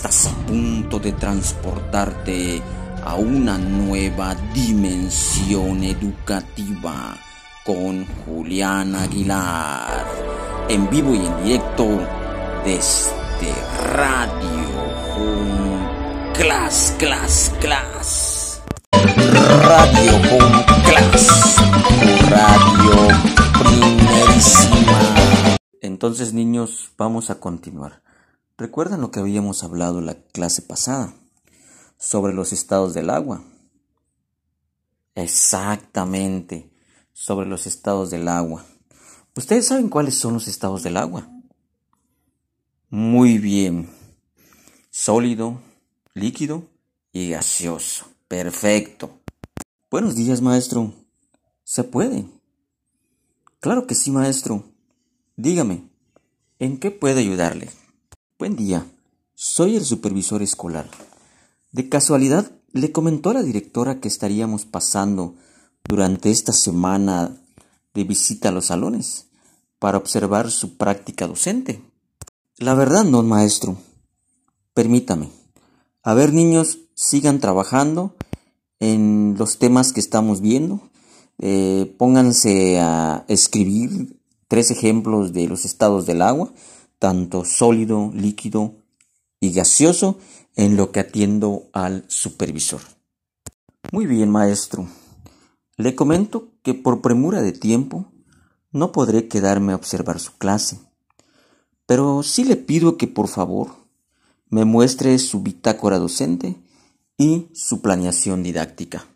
estás a punto de transportarte a una nueva dimensión educativa con Julián Aguilar, en vivo y en directo desde Radio Home Class, Class, Class. Radio Home Class, radio primerísima. Entonces niños, vamos a continuar. ¿Recuerdan lo que habíamos hablado la clase pasada? Sobre los estados del agua. Exactamente, sobre los estados del agua. ¿Ustedes saben cuáles son los estados del agua? Muy bien. Sólido, líquido y gaseoso. Perfecto. Buenos días, maestro. ¿Se puede? Claro que sí, maestro. Dígame, ¿en qué puede ayudarle? Buen día, soy el supervisor escolar. De casualidad, le comentó a la directora que estaríamos pasando durante esta semana de visita a los salones para observar su práctica docente. La verdad no, maestro. Permítame. A ver, niños, sigan trabajando en los temas que estamos viendo. Eh, pónganse a escribir tres ejemplos de los estados del agua tanto sólido, líquido y gaseoso en lo que atiendo al supervisor. Muy bien, maestro. Le comento que por premura de tiempo no podré quedarme a observar su clase, pero sí le pido que por favor me muestre su bitácora docente y su planeación didáctica.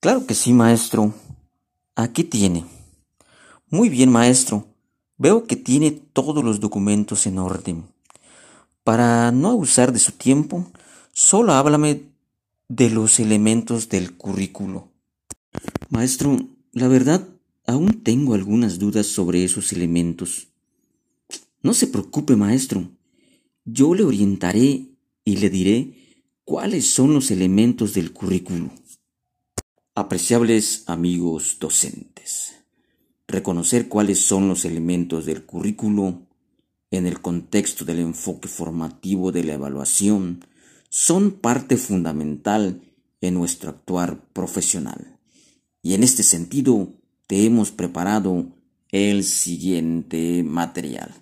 Claro que sí, maestro. Aquí tiene. Muy bien, maestro. Veo que tiene todos los documentos en orden. Para no abusar de su tiempo, solo háblame de los elementos del currículo. Maestro, la verdad, aún tengo algunas dudas sobre esos elementos. No se preocupe, maestro. Yo le orientaré y le diré cuáles son los elementos del currículo. Apreciables amigos docentes reconocer cuáles son los elementos del currículo en el contexto del enfoque formativo de la evaluación son parte fundamental en nuestro actuar profesional. Y en este sentido te hemos preparado el siguiente material.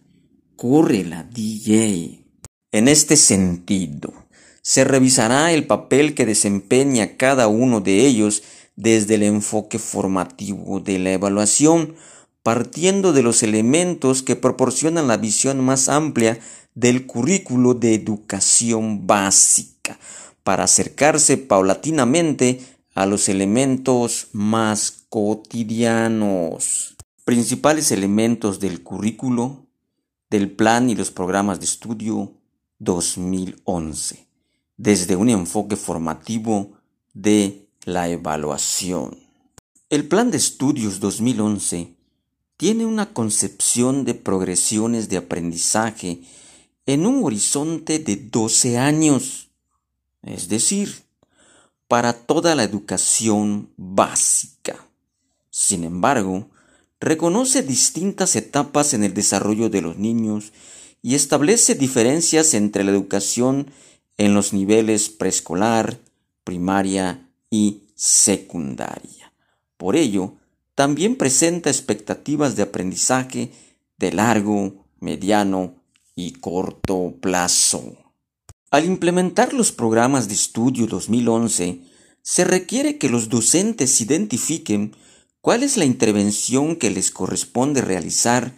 Corre la DJ. En este sentido, se revisará el papel que desempeña cada uno de ellos desde el enfoque formativo de la evaluación, partiendo de los elementos que proporcionan la visión más amplia del currículo de educación básica, para acercarse paulatinamente a los elementos más cotidianos. Principales elementos del currículo, del plan y los programas de estudio 2011, desde un enfoque formativo de la evaluación. El Plan de Estudios 2011 tiene una concepción de progresiones de aprendizaje en un horizonte de 12 años, es decir, para toda la educación básica. Sin embargo, reconoce distintas etapas en el desarrollo de los niños y establece diferencias entre la educación en los niveles preescolar, primaria y secundaria. Por ello, también presenta expectativas de aprendizaje de largo, mediano y corto plazo. Al implementar los programas de estudio 2011, se requiere que los docentes identifiquen cuál es la intervención que les corresponde realizar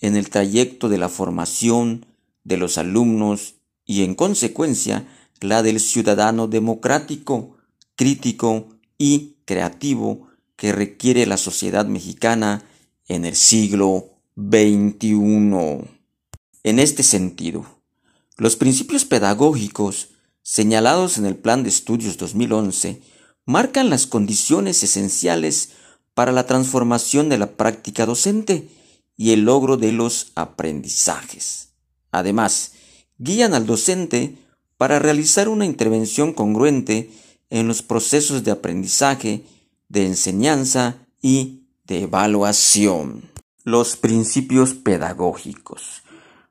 en el trayecto de la formación de los alumnos y, en consecuencia, la del ciudadano democrático, crítico y creativo que requiere la sociedad mexicana en el siglo XXI. En este sentido, los principios pedagógicos señalados en el Plan de Estudios 2011 marcan las condiciones esenciales para la transformación de la práctica docente y el logro de los aprendizajes. Además, guían al docente para realizar una intervención congruente en los procesos de aprendizaje, de enseñanza y de evaluación. Los principios pedagógicos.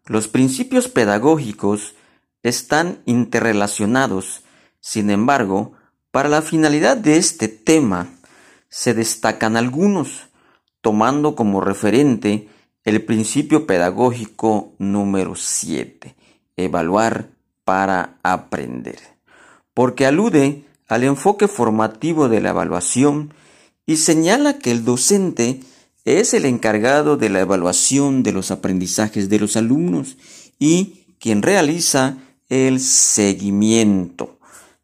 Los principios pedagógicos están interrelacionados. Sin embargo, para la finalidad de este tema, se destacan algunos, tomando como referente el principio pedagógico número 7, evaluar para aprender, porque alude al enfoque formativo de la evaluación y señala que el docente es el encargado de la evaluación de los aprendizajes de los alumnos y quien realiza el seguimiento,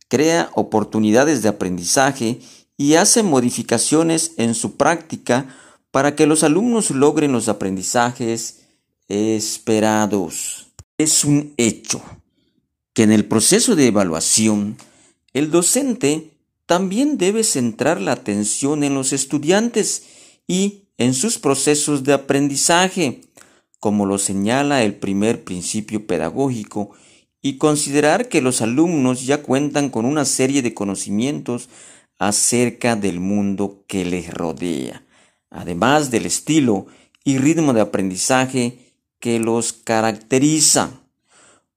crea oportunidades de aprendizaje y hace modificaciones en su práctica para que los alumnos logren los aprendizajes esperados. Es un hecho que en el proceso de evaluación el docente también debe centrar la atención en los estudiantes y en sus procesos de aprendizaje, como lo señala el primer principio pedagógico, y considerar que los alumnos ya cuentan con una serie de conocimientos acerca del mundo que les rodea, además del estilo y ritmo de aprendizaje que los caracteriza.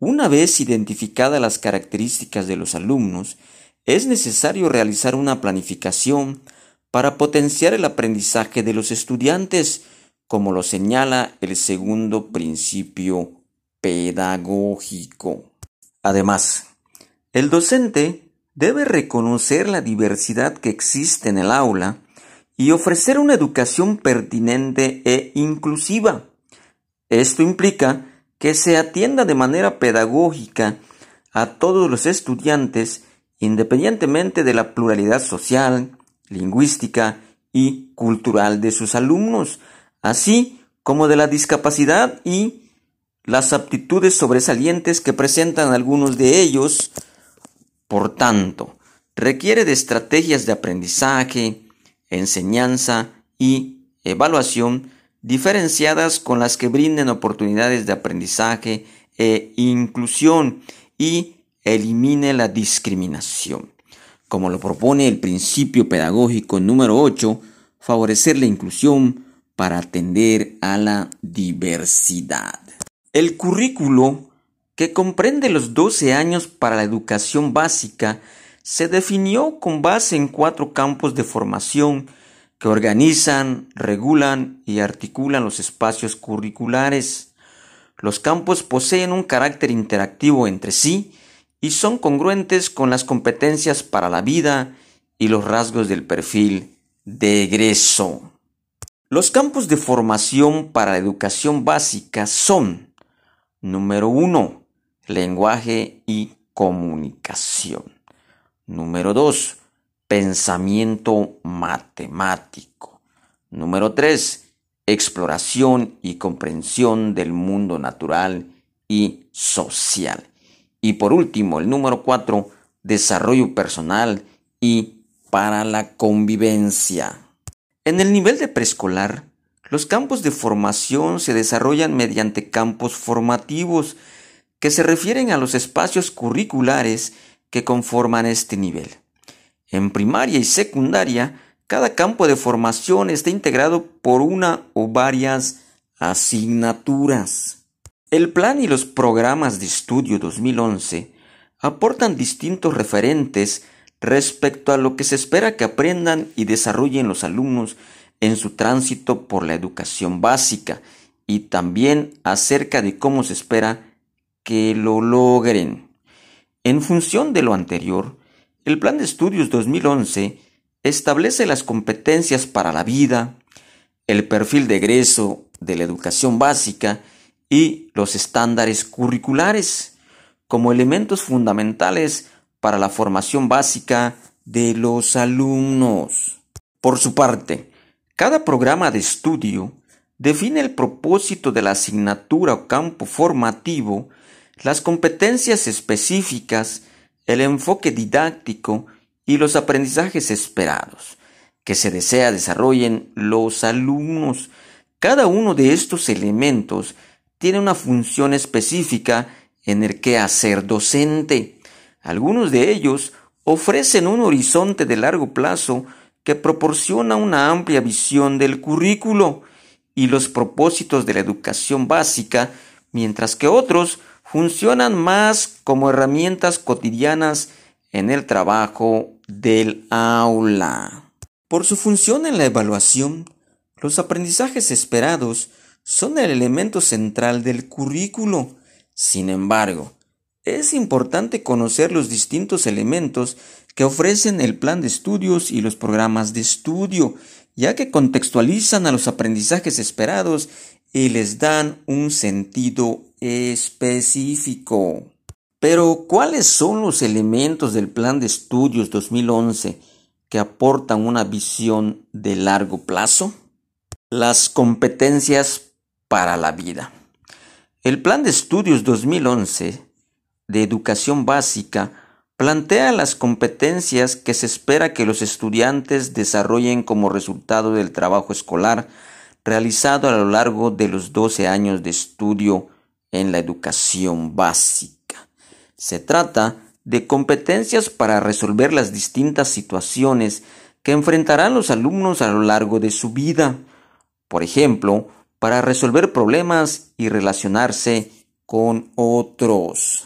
Una vez identificadas las características de los alumnos, es necesario realizar una planificación para potenciar el aprendizaje de los estudiantes, como lo señala el segundo principio pedagógico. Además, el docente debe reconocer la diversidad que existe en el aula y ofrecer una educación pertinente e inclusiva. Esto implica que se atienda de manera pedagógica a todos los estudiantes independientemente de la pluralidad social, lingüística y cultural de sus alumnos, así como de la discapacidad y las aptitudes sobresalientes que presentan algunos de ellos. Por tanto, requiere de estrategias de aprendizaje, enseñanza y evaluación diferenciadas con las que brinden oportunidades de aprendizaje e inclusión y elimine la discriminación. Como lo propone el principio pedagógico número 8, favorecer la inclusión para atender a la diversidad. El currículo, que comprende los 12 años para la educación básica, se definió con base en cuatro campos de formación que organizan, regulan y articulan los espacios curriculares. Los campos poseen un carácter interactivo entre sí y son congruentes con las competencias para la vida y los rasgos del perfil de egreso. Los campos de formación para la educación básica son, número uno, lenguaje y comunicación. Número dos, pensamiento matemático. Número tres, exploración y comprensión del mundo natural y social. Y por último, el número cuatro, desarrollo personal y para la convivencia. En el nivel de preescolar, los campos de formación se desarrollan mediante campos formativos que se refieren a los espacios curriculares que conforman este nivel. En primaria y secundaria, cada campo de formación está integrado por una o varias asignaturas. El plan y los programas de estudio 2011 aportan distintos referentes respecto a lo que se espera que aprendan y desarrollen los alumnos en su tránsito por la educación básica y también acerca de cómo se espera que lo logren. En función de lo anterior, el Plan de Estudios 2011 establece las competencias para la vida, el perfil de egreso de la educación básica y los estándares curriculares como elementos fundamentales para la formación básica de los alumnos. Por su parte, cada programa de estudio define el propósito de la asignatura o campo formativo, las competencias específicas, el enfoque didáctico y los aprendizajes esperados que se desea desarrollen los alumnos. Cada uno de estos elementos tiene una función específica en el quehacer docente. Algunos de ellos ofrecen un horizonte de largo plazo que proporciona una amplia visión del currículo y los propósitos de la educación básica, mientras que otros funcionan más como herramientas cotidianas en el trabajo del aula. Por su función en la evaluación, los aprendizajes esperados son el elemento central del currículo. Sin embargo, es importante conocer los distintos elementos que ofrecen el plan de estudios y los programas de estudio, ya que contextualizan a los aprendizajes esperados y les dan un sentido específico. Pero, ¿cuáles son los elementos del Plan de Estudios 2011 que aportan una visión de largo plazo? Las competencias para la vida. El Plan de Estudios 2011 de Educación Básica plantea las competencias que se espera que los estudiantes desarrollen como resultado del trabajo escolar realizado a lo largo de los 12 años de estudio en la educación básica. Se trata de competencias para resolver las distintas situaciones que enfrentarán los alumnos a lo largo de su vida. Por ejemplo, para resolver problemas y relacionarse con otros.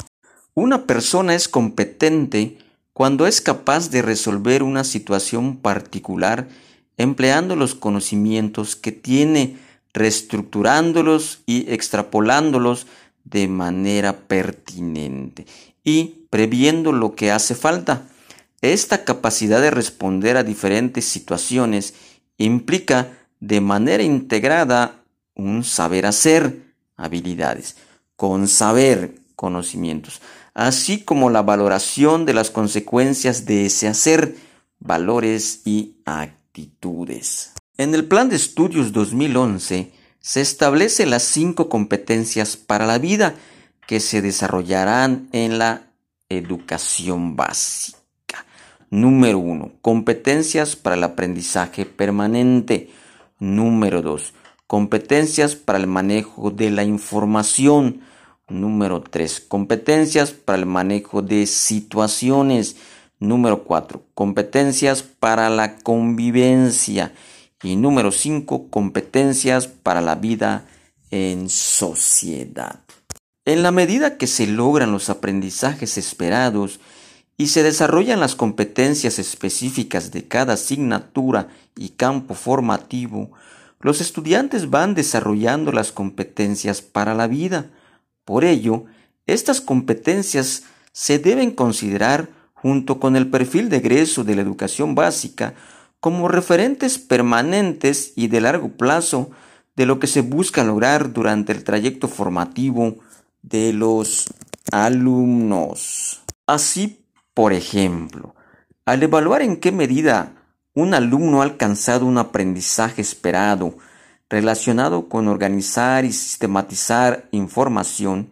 Una persona es competente cuando es capaz de resolver una situación particular empleando los conocimientos que tiene reestructurándolos y extrapolándolos de manera pertinente y previendo lo que hace falta. Esta capacidad de responder a diferentes situaciones implica de manera integrada un saber hacer, habilidades, con saber, conocimientos, así como la valoración de las consecuencias de ese hacer, valores y actitudes. En el Plan de Estudios 2011 se establecen las cinco competencias para la vida que se desarrollarán en la educación básica. Número 1. Competencias para el aprendizaje permanente. Número 2. Competencias para el manejo de la información. Número 3. Competencias para el manejo de situaciones. Número 4. Competencias para la convivencia. Y número 5. Competencias para la vida en sociedad. En la medida que se logran los aprendizajes esperados y se desarrollan las competencias específicas de cada asignatura y campo formativo, los estudiantes van desarrollando las competencias para la vida. Por ello, estas competencias se deben considerar junto con el perfil de egreso de la educación básica como referentes permanentes y de largo plazo de lo que se busca lograr durante el trayecto formativo de los alumnos. Así, por ejemplo, al evaluar en qué medida un alumno ha alcanzado un aprendizaje esperado relacionado con organizar y sistematizar información,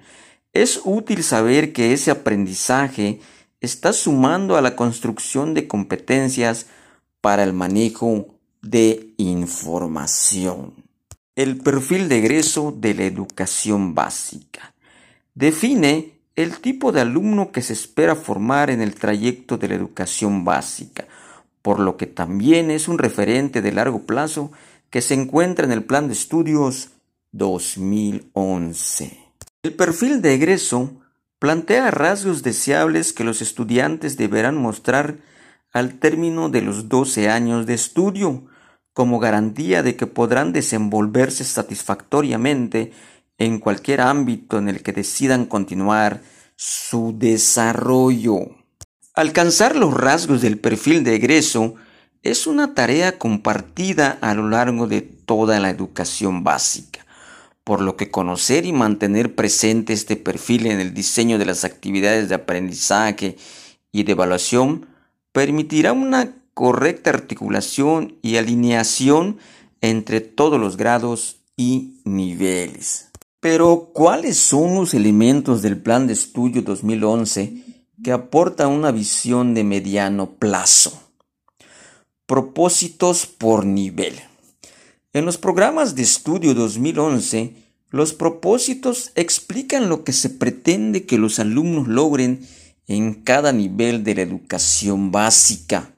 es útil saber que ese aprendizaje está sumando a la construcción de competencias para el manejo de información. El perfil de egreso de la educación básica define el tipo de alumno que se espera formar en el trayecto de la educación básica, por lo que también es un referente de largo plazo que se encuentra en el Plan de Estudios 2011. El perfil de egreso plantea rasgos deseables que los estudiantes deberán mostrar al término de los 12 años de estudio, como garantía de que podrán desenvolverse satisfactoriamente en cualquier ámbito en el que decidan continuar su desarrollo. Alcanzar los rasgos del perfil de egreso es una tarea compartida a lo largo de toda la educación básica, por lo que conocer y mantener presente este perfil en el diseño de las actividades de aprendizaje y de evaluación permitirá una correcta articulación y alineación entre todos los grados y niveles. Pero, ¿cuáles son los elementos del Plan de Estudio 2011 que aportan una visión de mediano plazo? Propósitos por nivel. En los programas de estudio 2011, los propósitos explican lo que se pretende que los alumnos logren en cada nivel de la educación básica,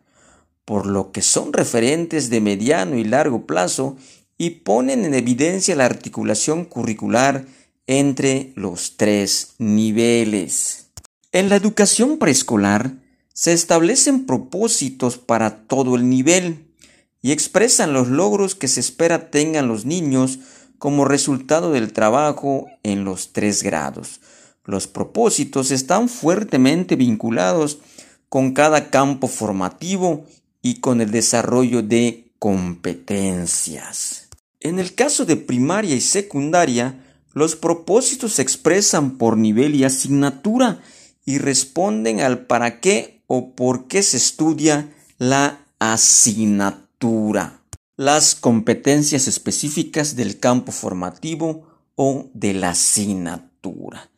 por lo que son referentes de mediano y largo plazo y ponen en evidencia la articulación curricular entre los tres niveles. En la educación preescolar se establecen propósitos para todo el nivel y expresan los logros que se espera tengan los niños como resultado del trabajo en los tres grados. Los propósitos están fuertemente vinculados con cada campo formativo y con el desarrollo de competencias. En el caso de primaria y secundaria, los propósitos se expresan por nivel y asignatura y responden al para qué o por qué se estudia la asignatura. Las competencias específicas del campo formativo o de la asignatura.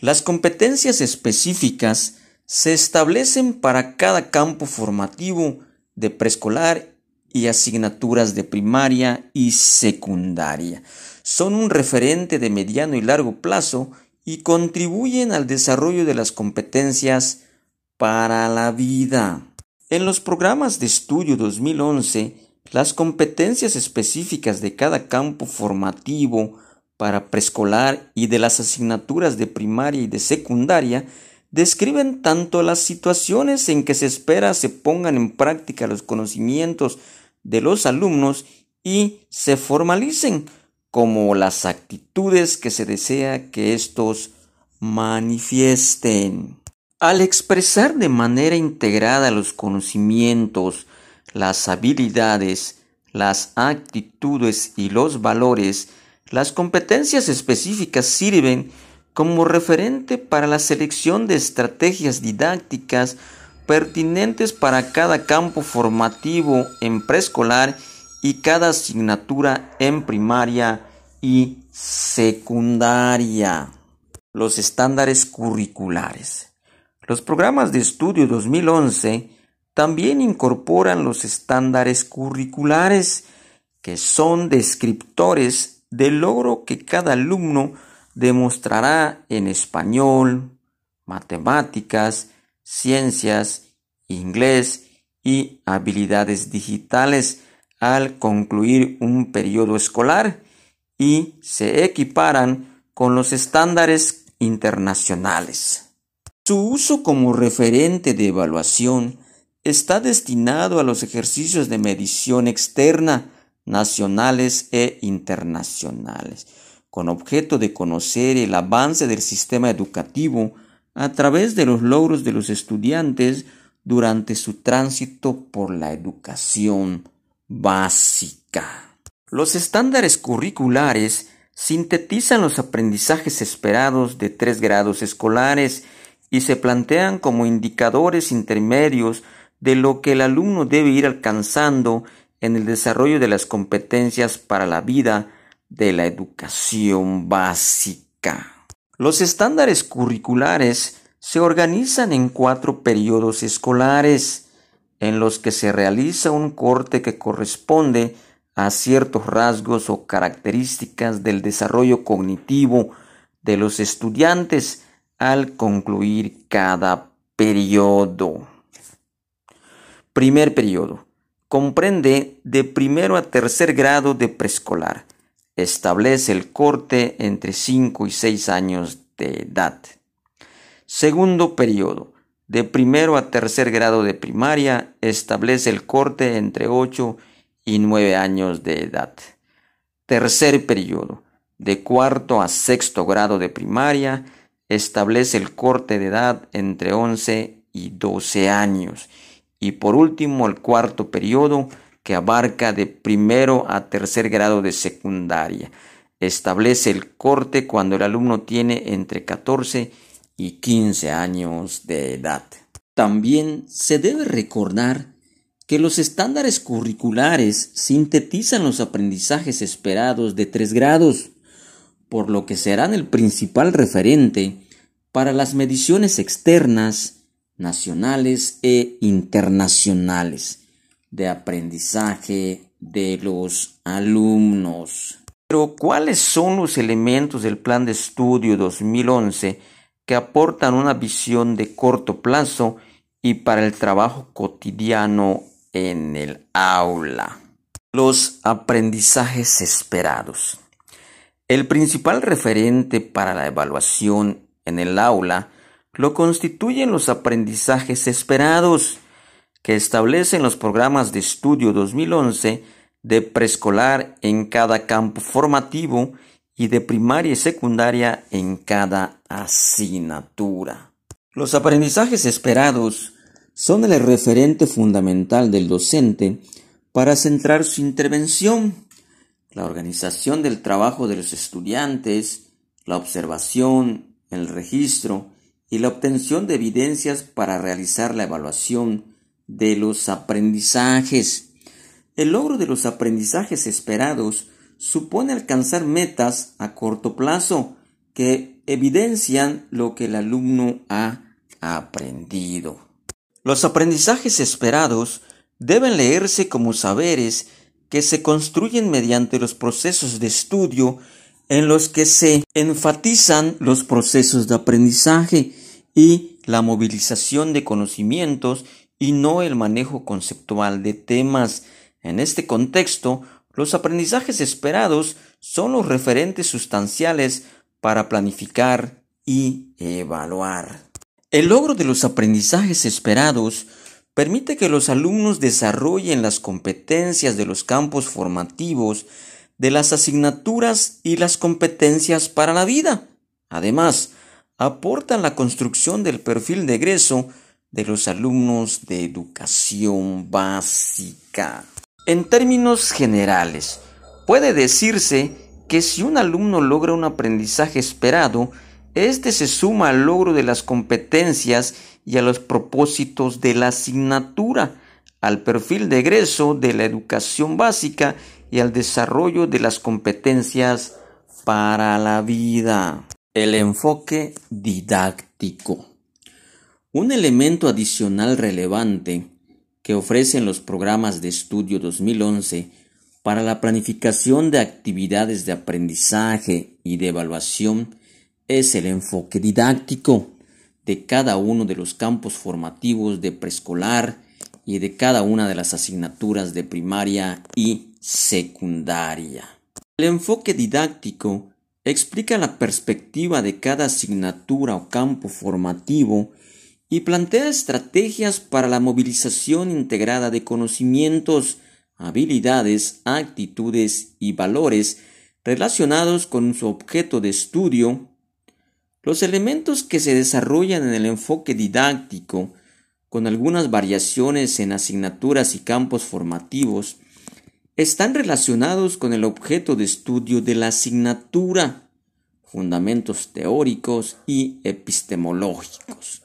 Las competencias específicas se establecen para cada campo formativo de preescolar y asignaturas de primaria y secundaria son un referente de mediano y largo plazo y contribuyen al desarrollo de las competencias para la vida. En los programas de estudio 2011, las competencias específicas de cada campo formativo para preescolar y de las asignaturas de primaria y de secundaria describen tanto las situaciones en que se espera se pongan en práctica los conocimientos de los alumnos y se formalicen, como las actitudes que se desea que estos manifiesten. Al expresar de manera integrada los conocimientos, las habilidades, las actitudes y los valores, las competencias específicas sirven como referente para la selección de estrategias didácticas pertinentes para cada campo formativo en preescolar y cada asignatura en primaria y secundaria. Los estándares curriculares. Los programas de estudio 2011 también incorporan los estándares curriculares, que son descriptores del logro que cada alumno demostrará en español, matemáticas, ciencias, inglés y habilidades digitales al concluir un periodo escolar y se equiparan con los estándares internacionales. Su uso como referente de evaluación está destinado a los ejercicios de medición externa, nacionales e internacionales, con objeto de conocer el avance del sistema educativo a través de los logros de los estudiantes durante su tránsito por la educación básica. Los estándares curriculares sintetizan los aprendizajes esperados de tres grados escolares y se plantean como indicadores intermedios de lo que el alumno debe ir alcanzando en el desarrollo de las competencias para la vida de la educación básica. Los estándares curriculares se organizan en cuatro periodos escolares, en los que se realiza un corte que corresponde a ciertos rasgos o características del desarrollo cognitivo de los estudiantes al concluir cada periodo. Primer periodo. Comprende de primero a tercer grado de preescolar. Establece el corte entre 5 y 6 años de edad. Segundo periodo de primero a tercer grado de primaria establece el corte entre 8 y 9 años de edad. Tercer periodo, de cuarto a sexto grado de primaria, establece el corte de edad entre 11 y 12 años. Y por último, el cuarto periodo, que abarca de primero a tercer grado de secundaria. Establece el corte cuando el alumno tiene entre 14 y y 15 años de edad. También se debe recordar que los estándares curriculares sintetizan los aprendizajes esperados de tres grados, por lo que serán el principal referente para las mediciones externas, nacionales e internacionales de aprendizaje de los alumnos. Pero, ¿cuáles son los elementos del Plan de Estudio 2011 que aportan una visión de corto plazo y para el trabajo cotidiano en el aula. Los aprendizajes esperados. El principal referente para la evaluación en el aula lo constituyen los aprendizajes esperados que establecen los programas de estudio 2011 de preescolar en cada campo formativo y de primaria y secundaria en cada asignatura. Los aprendizajes esperados son el referente fundamental del docente para centrar su intervención, la organización del trabajo de los estudiantes, la observación, el registro y la obtención de evidencias para realizar la evaluación de los aprendizajes. El logro de los aprendizajes esperados supone alcanzar metas a corto plazo que evidencian lo que el alumno ha aprendido. Los aprendizajes esperados deben leerse como saberes que se construyen mediante los procesos de estudio en los que se enfatizan los procesos de aprendizaje y la movilización de conocimientos y no el manejo conceptual de temas. En este contexto, los aprendizajes esperados son los referentes sustanciales para planificar y evaluar. El logro de los aprendizajes esperados permite que los alumnos desarrollen las competencias de los campos formativos de las asignaturas y las competencias para la vida. Además, aportan la construcción del perfil de egreso de los alumnos de educación básica. En términos generales, puede decirse que si un alumno logra un aprendizaje esperado, éste se suma al logro de las competencias y a los propósitos de la asignatura, al perfil de egreso de la educación básica y al desarrollo de las competencias para la vida. El enfoque didáctico. Un elemento adicional relevante que ofrecen los programas de estudio 2011 para la planificación de actividades de aprendizaje y de evaluación es el enfoque didáctico de cada uno de los campos formativos de preescolar y de cada una de las asignaturas de primaria y secundaria. El enfoque didáctico explica la perspectiva de cada asignatura o campo formativo y plantea estrategias para la movilización integrada de conocimientos, habilidades, actitudes y valores relacionados con su objeto de estudio. Los elementos que se desarrollan en el enfoque didáctico, con algunas variaciones en asignaturas y campos formativos, están relacionados con el objeto de estudio de la asignatura, fundamentos teóricos y epistemológicos,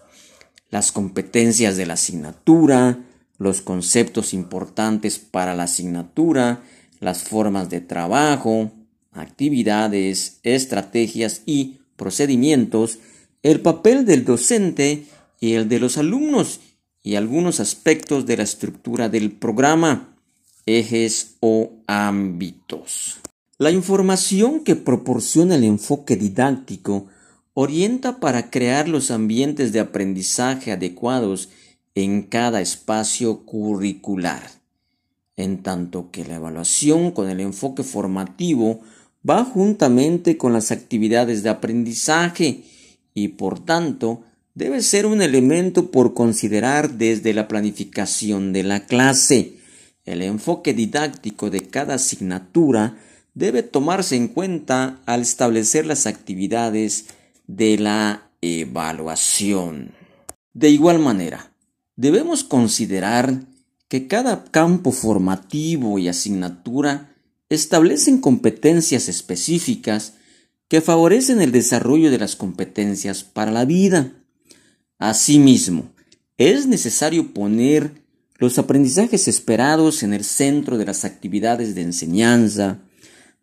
las competencias de la asignatura, los conceptos importantes para la asignatura, las formas de trabajo, actividades, estrategias y procedimientos, el papel del docente y el de los alumnos y algunos aspectos de la estructura del programa ejes o ámbitos. La información que proporciona el enfoque didáctico orienta para crear los ambientes de aprendizaje adecuados en cada espacio curricular, en tanto que la evaluación con el enfoque formativo va juntamente con las actividades de aprendizaje y por tanto debe ser un elemento por considerar desde la planificación de la clase el enfoque didáctico de cada asignatura debe tomarse en cuenta al establecer las actividades de la evaluación. De igual manera, debemos considerar que cada campo formativo y asignatura establecen competencias específicas que favorecen el desarrollo de las competencias para la vida. Asimismo, es necesario poner los aprendizajes esperados en el centro de las actividades de enseñanza,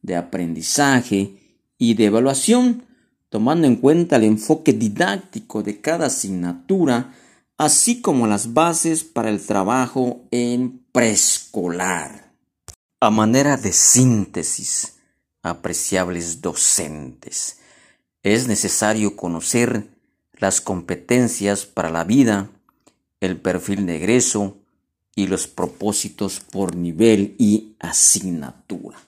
de aprendizaje y de evaluación, tomando en cuenta el enfoque didáctico de cada asignatura, así como las bases para el trabajo en preescolar. A manera de síntesis, apreciables docentes, es necesario conocer las competencias para la vida, el perfil de egreso, y los propósitos por nivel y asignatura.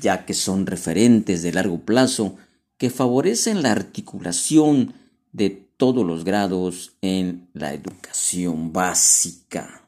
ya que son referentes de largo plazo que favorecen la articulación de todos los grados en la educación básica.